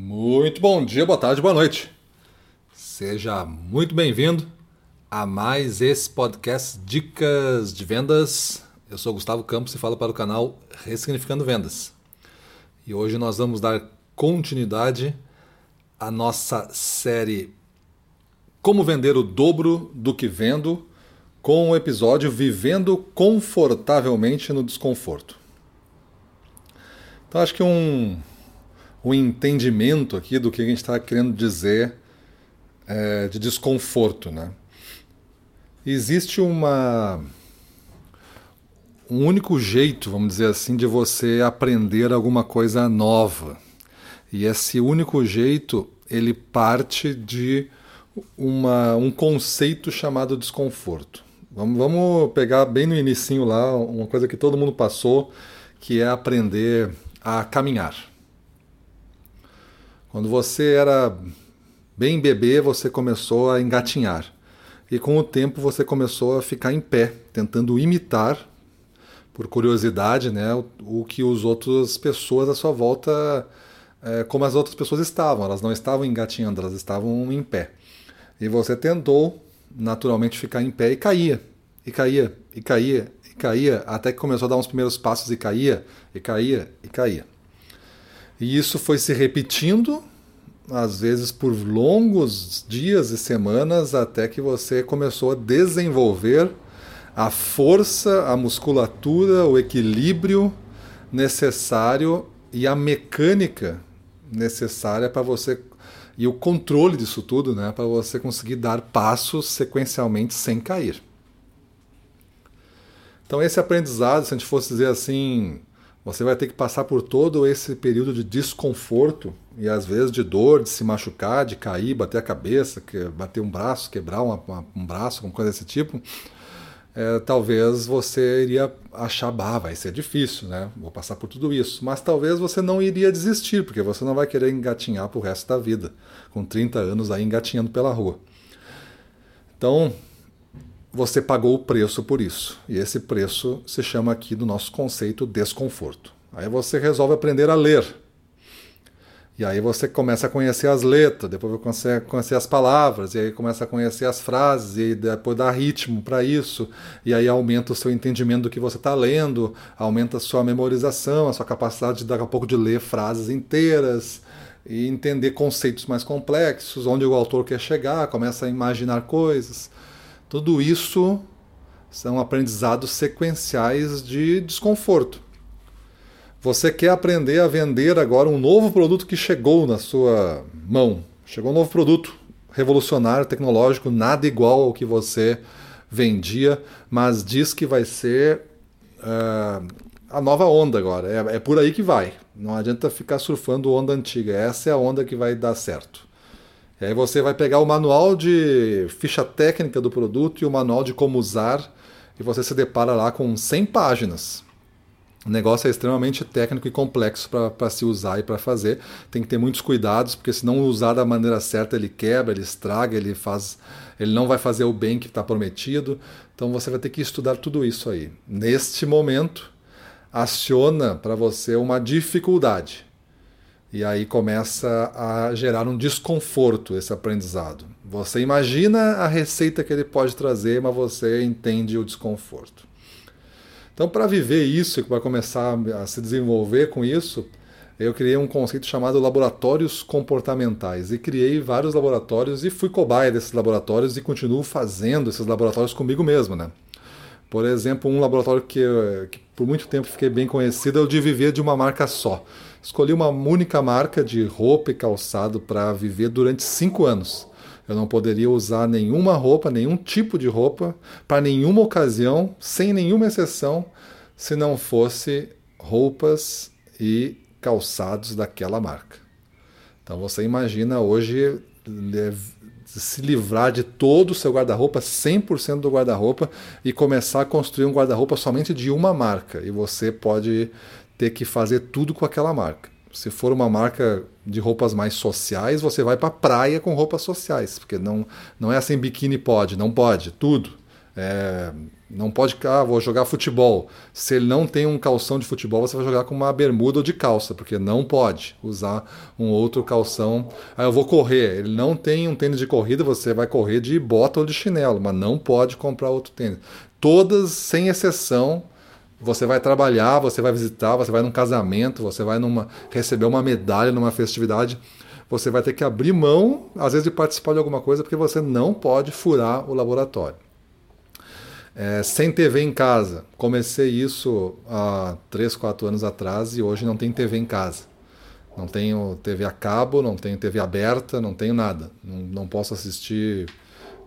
Muito bom dia, boa tarde, boa noite. Seja muito bem-vindo a mais esse podcast Dicas de Vendas. Eu sou Gustavo Campos e falo para o canal Ressignificando Vendas. E hoje nós vamos dar continuidade à nossa série Como Vender o Dobro do que Vendo, com o episódio Vivendo Confortavelmente no Desconforto. Então acho que um o entendimento aqui do que a gente está querendo dizer é, de desconforto. Né? Existe uma um único jeito, vamos dizer assim, de você aprender alguma coisa nova. E esse único jeito, ele parte de uma, um conceito chamado desconforto. Vamos, vamos pegar bem no inicinho lá, uma coisa que todo mundo passou, que é aprender a caminhar. Quando você era bem bebê, você começou a engatinhar. E com o tempo você começou a ficar em pé, tentando imitar, por curiosidade, né, o, o que as outras pessoas à sua volta, é, como as outras pessoas estavam. Elas não estavam engatinhando, elas estavam em pé. E você tentou naturalmente ficar em pé e caía, e caía, e caía, e caía, até que começou a dar uns primeiros passos e caía, e caía, e caía. E isso foi se repetindo, às vezes por longos dias e semanas, até que você começou a desenvolver a força, a musculatura, o equilíbrio necessário e a mecânica necessária para você e o controle disso tudo, né, para você conseguir dar passos sequencialmente sem cair. Então esse aprendizado, se a gente fosse dizer assim, você vai ter que passar por todo esse período de desconforto e às vezes de dor, de se machucar, de cair, bater a cabeça, bater um braço, quebrar uma, uma, um braço, alguma coisa desse tipo. É, talvez você iria achar, bah, vai ser difícil, né? Vou passar por tudo isso. Mas talvez você não iria desistir, porque você não vai querer engatinhar pro resto da vida, com 30 anos aí engatinhando pela rua. Então, você pagou o preço por isso. E esse preço se chama aqui do nosso conceito desconforto. Aí você resolve aprender a ler. E aí você começa a conhecer as letras, depois você a conhecer as palavras, e aí começa a conhecer as frases, e depois dá ritmo para isso, e aí aumenta o seu entendimento do que você está lendo, aumenta a sua memorização, a sua capacidade de daqui a pouco de ler frases inteiras, e entender conceitos mais complexos, onde o autor quer chegar, começa a imaginar coisas. Tudo isso são aprendizados sequenciais de desconforto. Você quer aprender a vender agora um novo produto que chegou na sua mão. Chegou um novo produto revolucionário, tecnológico, nada igual ao que você vendia, mas diz que vai ser uh, a nova onda agora. É, é por aí que vai. Não adianta ficar surfando onda antiga. Essa é a onda que vai dar certo. E aí você vai pegar o manual de ficha técnica do produto e o manual de como usar e você se depara lá com 100 páginas. O negócio é extremamente técnico e complexo para se usar e para fazer. Tem que ter muitos cuidados, porque se não usar da maneira certa, ele quebra, ele estraga, ele faz, ele não vai fazer o bem que está prometido. Então você vai ter que estudar tudo isso aí. Neste momento, aciona para você uma dificuldade. E aí começa a gerar um desconforto esse aprendizado. Você imagina a receita que ele pode trazer, mas você entende o desconforto. Então, para viver isso e para começar a se desenvolver com isso, eu criei um conceito chamado laboratórios comportamentais e criei vários laboratórios e fui cobaia desses laboratórios e continuo fazendo esses laboratórios comigo mesmo, né? Por exemplo, um laboratório que, que por muito tempo fiquei bem conhecido é o de viver de uma marca só. Escolhi uma única marca de roupa e calçado para viver durante cinco anos. Eu não poderia usar nenhuma roupa, nenhum tipo de roupa, para nenhuma ocasião, sem nenhuma exceção, se não fosse roupas e calçados daquela marca. Então você imagina hoje se livrar de todo o seu guarda-roupa, 100% do guarda-roupa, e começar a construir um guarda-roupa somente de uma marca. E você pode ter que fazer tudo com aquela marca. Se for uma marca de roupas mais sociais, você vai para praia com roupas sociais, porque não, não é assim biquíni pode, não pode, tudo. É, não pode, ah, vou jogar futebol. Se ele não tem um calção de futebol, você vai jogar com uma bermuda ou de calça, porque não pode usar um outro calção. Ah, eu vou correr. Ele não tem um tênis de corrida, você vai correr de bota ou de chinelo, mas não pode comprar outro tênis. Todas, sem exceção, você vai trabalhar, você vai visitar, você vai num casamento, você vai numa, receber uma medalha numa festividade. Você vai ter que abrir mão, às vezes, de participar de alguma coisa, porque você não pode furar o laboratório. É, sem TV em casa. Comecei isso há 3, 4 anos atrás e hoje não tem TV em casa. Não tenho TV a cabo, não tenho TV aberta, não tenho nada. Não, não posso assistir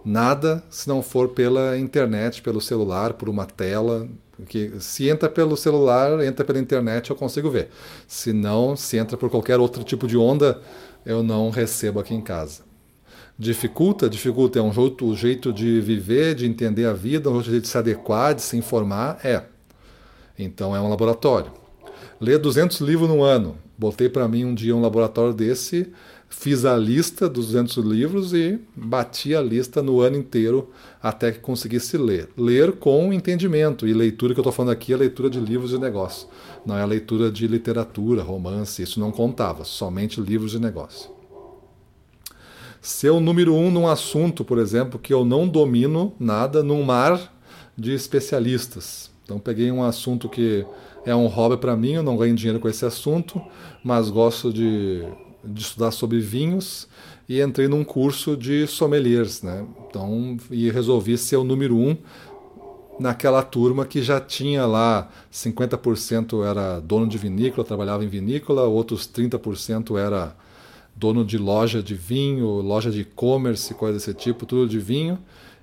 nada se não for pela internet, pelo celular, por uma tela. Que se entra pelo celular, entra pela internet, eu consigo ver. Se não, se entra por qualquer outro tipo de onda, eu não recebo aqui em casa. Dificulta? Dificulta. É um jeito, um jeito de viver, de entender a vida, um jeito de se adequar, de se informar? É. Então é um laboratório. Ler 200 livros no ano. Botei para mim um dia um laboratório desse, fiz a lista dos 200 livros e bati a lista no ano inteiro até que conseguisse ler. Ler com entendimento. E leitura que eu estou falando aqui é leitura de livros de negócio. Não é leitura de literatura, romance, isso não contava, somente livros de negócio ser o número um num assunto, por exemplo, que eu não domino nada, num mar de especialistas. Então peguei um assunto que é um hobby para mim, eu não ganho dinheiro com esse assunto, mas gosto de, de estudar sobre vinhos e entrei num curso de sommeliers, né? Então, e resolvi ser o número um naquela turma que já tinha lá 50% era dono de vinícola, trabalhava em vinícola, outros 30% era dono de loja de vinho, loja de e-commerce, coisa desse tipo, tudo de vinho.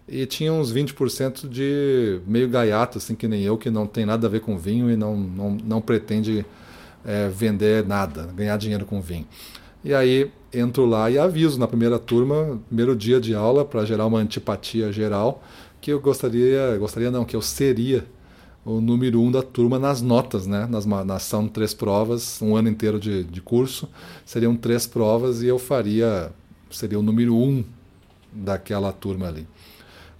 E tinha uns 20% de meio gaiato, assim que nem eu, que não tem nada a ver com vinho e não, não, não pretende é, vender nada, ganhar dinheiro com vinho. E aí entro lá e aviso na primeira turma, primeiro dia de aula, para gerar uma antipatia geral, que eu gostaria, gostaria não, que eu seria o número um da turma nas notas, né? Nas, nas, são três provas, um ano inteiro de, de curso, seriam três provas e eu faria, seria o número um daquela turma ali,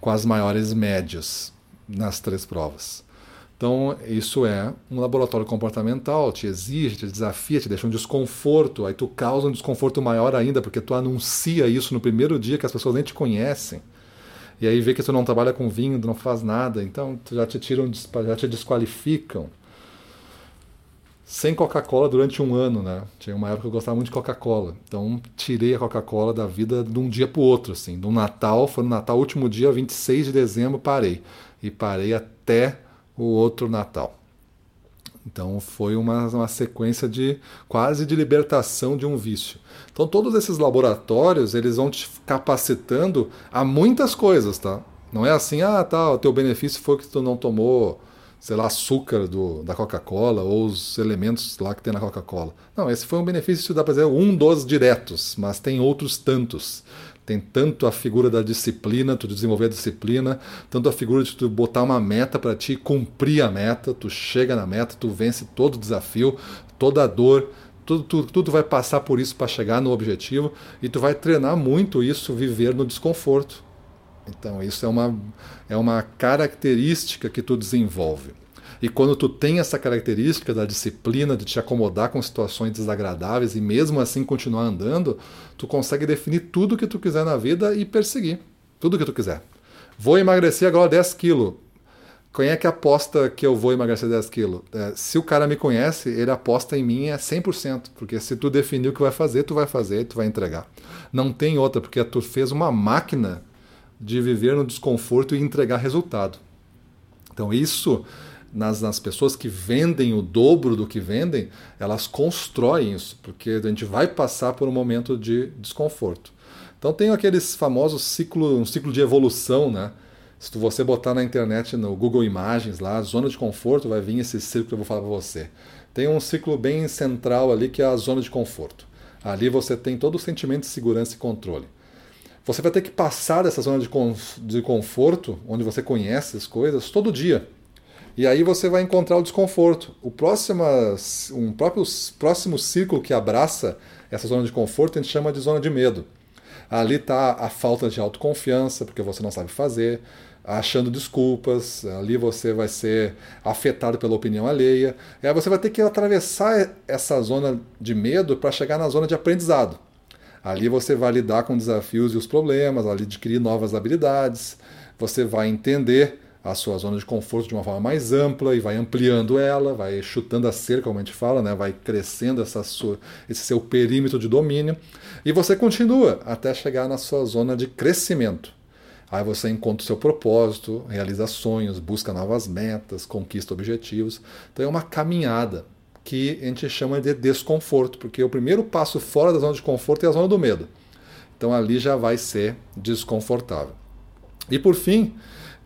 com as maiores médias nas três provas. Então, isso é um laboratório comportamental, te exige, te desafia, te deixa um desconforto, aí tu causa um desconforto maior ainda, porque tu anuncia isso no primeiro dia que as pessoas nem te conhecem e aí vê que tu não trabalha com vinho, tu não faz nada, então já te tiram, já te desqualificam. Sem Coca-Cola durante um ano, né? Tinha uma época que eu gostava muito de Coca-Cola. Então tirei a Coca-Cola da vida de um dia para o outro, assim. No Natal, foi no Natal, último dia, 26 de dezembro, parei. E parei até o outro Natal. Então foi uma, uma sequência de quase de libertação de um vício. Então todos esses laboratórios eles vão te capacitando a muitas coisas, tá? Não é assim, ah, tá, o teu benefício foi que tu não tomou, sei lá, açúcar do, da Coca-Cola ou os elementos lá que tem na Coca-Cola. Não, esse foi um benefício, dá para dizer, um dos diretos, mas tem outros tantos. Tem tanto a figura da disciplina, tu desenvolver a disciplina, tanto a figura de tu botar uma meta para ti, cumprir a meta, tu chega na meta, tu vence todo desafio, toda dor, tudo, tudo, tudo vai passar por isso para chegar no objetivo e tu vai treinar muito isso, viver no desconforto. Então, isso é uma, é uma característica que tu desenvolve. E quando tu tem essa característica da disciplina, de te acomodar com situações desagradáveis e mesmo assim continuar andando, tu consegue definir tudo que tu quiser na vida e perseguir. Tudo que tu quiser. Vou emagrecer agora 10 quilos. Quem é que aposta que eu vou emagrecer 10 quilos? É, se o cara me conhece, ele aposta em mim é 100%, porque se tu definir o que vai fazer, tu vai fazer, tu vai entregar. Não tem outra, porque tu fez uma máquina de viver no desconforto e entregar resultado. Então isso nas, nas pessoas que vendem o dobro do que vendem, elas constroem isso, porque a gente vai passar por um momento de desconforto. Então tem aqueles famosos ciclo, um ciclo de evolução, né? Se você botar na internet, no Google Imagens lá, zona de conforto, vai vir esse ciclo que eu vou falar para você. Tem um ciclo bem central ali que é a zona de conforto. Ali você tem todo o sentimento de segurança e controle. Você vai ter que passar dessa zona de, de conforto, onde você conhece as coisas, todo dia. E aí você vai encontrar o desconforto. O próximo, um próprio próximo círculo que abraça essa zona de conforto a gente chama de zona de medo. Ali está a falta de autoconfiança, porque você não sabe fazer. achando desculpas, ali você vai ser afetado pela opinião alheia, e aí você vai ter que atravessar essa zona de medo para chegar na zona de aprendizado. Ali você vai lidar com desafios e os problemas, ali adquirir novas habilidades, você vai entender a sua zona de conforto de uma forma mais ampla e vai ampliando ela, vai chutando a cerca, como a gente fala, né? vai crescendo essa sua, esse seu perímetro de domínio e você continua até chegar na sua zona de crescimento. Aí você encontra o seu propósito, realiza sonhos, busca novas metas, conquista objetivos. Então é uma caminhada que a gente chama de desconforto, porque o primeiro passo fora da zona de conforto é a zona do medo. Então ali já vai ser desconfortável. E por fim,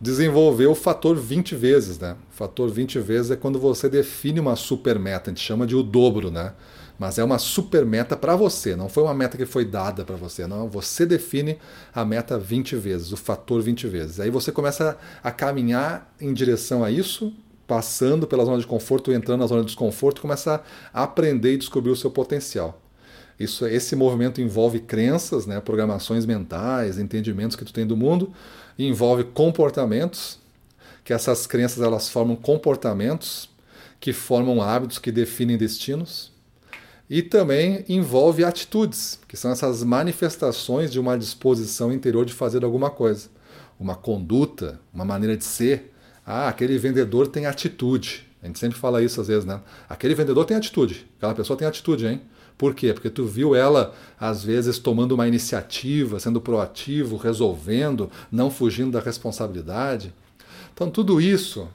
desenvolver o fator 20 vezes, né? O fator 20 vezes é quando você define uma super meta, a gente chama de o dobro, né? Mas é uma super meta para você, não foi uma meta que foi dada para você, não. Você define a meta 20 vezes, o fator 20 vezes. Aí você começa a caminhar em direção a isso, passando pela zona de conforto, entrando na zona de desconforto, começa a aprender e descobrir o seu potencial. Isso, esse movimento envolve crenças, né, programações mentais, entendimentos que tu tem do mundo, envolve comportamentos, que essas crenças elas formam comportamentos que formam hábitos que definem destinos e também envolve atitudes, que são essas manifestações de uma disposição interior de fazer alguma coisa. Uma conduta, uma maneira de ser. Ah, aquele vendedor tem atitude. A gente sempre fala isso às vezes, né? Aquele vendedor tem atitude. Aquela pessoa tem atitude, hein? Por quê? Porque tu viu ela, às vezes, tomando uma iniciativa, sendo proativo, resolvendo, não fugindo da responsabilidade. Então, tudo isso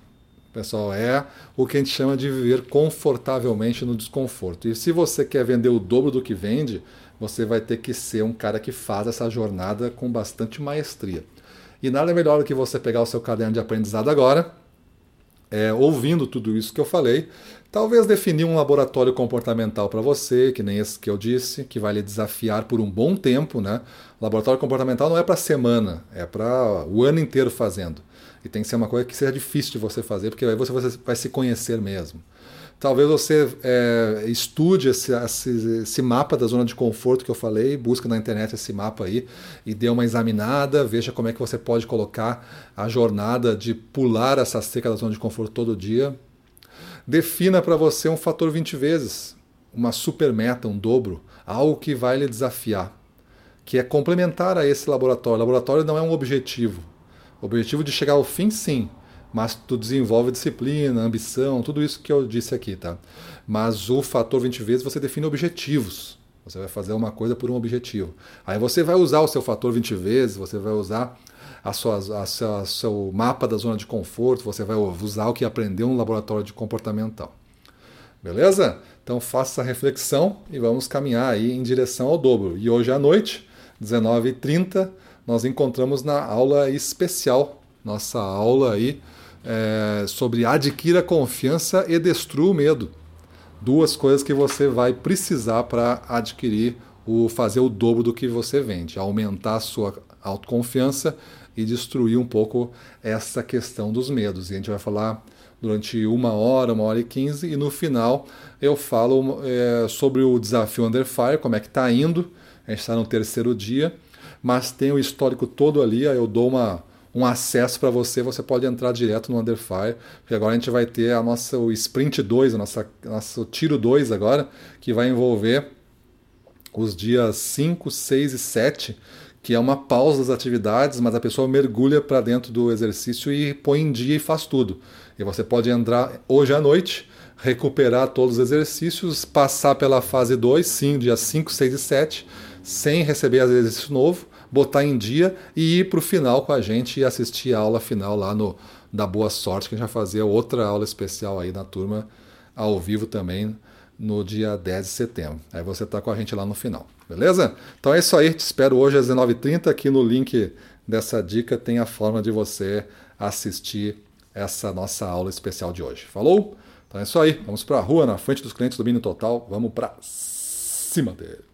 pessoal, é o que a gente chama de viver confortavelmente no desconforto. E se você quer vender o dobro do que vende, você vai ter que ser um cara que faz essa jornada com bastante maestria. E nada melhor do que você pegar o seu caderno de aprendizado agora, é, ouvindo tudo isso que eu falei, talvez definir um laboratório comportamental para você, que nem esse que eu disse, que vai lhe desafiar por um bom tempo, né? Laboratório comportamental não é para semana, é para o ano inteiro fazendo. E tem que ser uma coisa que seja difícil de você fazer, porque aí você vai se conhecer mesmo. Talvez você é, estude esse, esse, esse, mapa da zona de conforto que eu falei, busca na internet esse mapa aí e dê uma examinada, veja como é que você pode colocar a jornada de pular essa seca da zona de conforto todo dia. Defina para você um fator 20 vezes, uma super meta, um dobro, algo que vai lhe desafiar, que é complementar a esse laboratório. O laboratório não é um objetivo, o objetivo de chegar ao fim, sim, mas tu desenvolve disciplina, ambição, tudo isso que eu disse aqui, tá? Mas o fator 20 vezes você define objetivos. Você vai fazer uma coisa por um objetivo. Aí você vai usar o seu fator 20 vezes, você vai usar a sua, a sua, seu mapa da zona de conforto, você vai usar o que aprendeu no laboratório de comportamental. Beleza? Então faça essa reflexão e vamos caminhar aí em direção ao dobro. E hoje à noite, 19h30, nós encontramos na aula especial, nossa aula aí é, sobre adquira confiança e destrua o medo. Duas coisas que você vai precisar para adquirir o fazer o dobro do que você vende, aumentar a sua autoconfiança e destruir um pouco essa questão dos medos. E a gente vai falar durante uma hora, uma hora e quinze, e no final eu falo é, sobre o desafio Under Fire, como é que está indo. A gente está no terceiro dia mas tem o histórico todo ali, aí eu dou uma, um acesso para você, você pode entrar direto no Underfire, porque agora a gente vai ter a nossa, o Sprint 2, a nossa, nosso tiro 2 agora, que vai envolver os dias 5, 6 e 7, que é uma pausa das atividades, mas a pessoa mergulha para dentro do exercício e põe em dia e faz tudo. E você pode entrar hoje à noite, recuperar todos os exercícios, passar pela fase 2, sim, dias 5, 6 e 7, sem receber exercício novo, botar em dia e ir para o final com a gente e assistir a aula final lá no da Boa Sorte, que a gente vai fazer outra aula especial aí na turma ao vivo também no dia 10 de setembro. Aí você está com a gente lá no final, beleza? Então é isso aí, te espero hoje às 19h30. Aqui no link dessa dica tem a forma de você assistir essa nossa aula especial de hoje. Falou? Então é isso aí, vamos para a rua, na frente dos clientes do Mínimo Total, vamos para cima deles.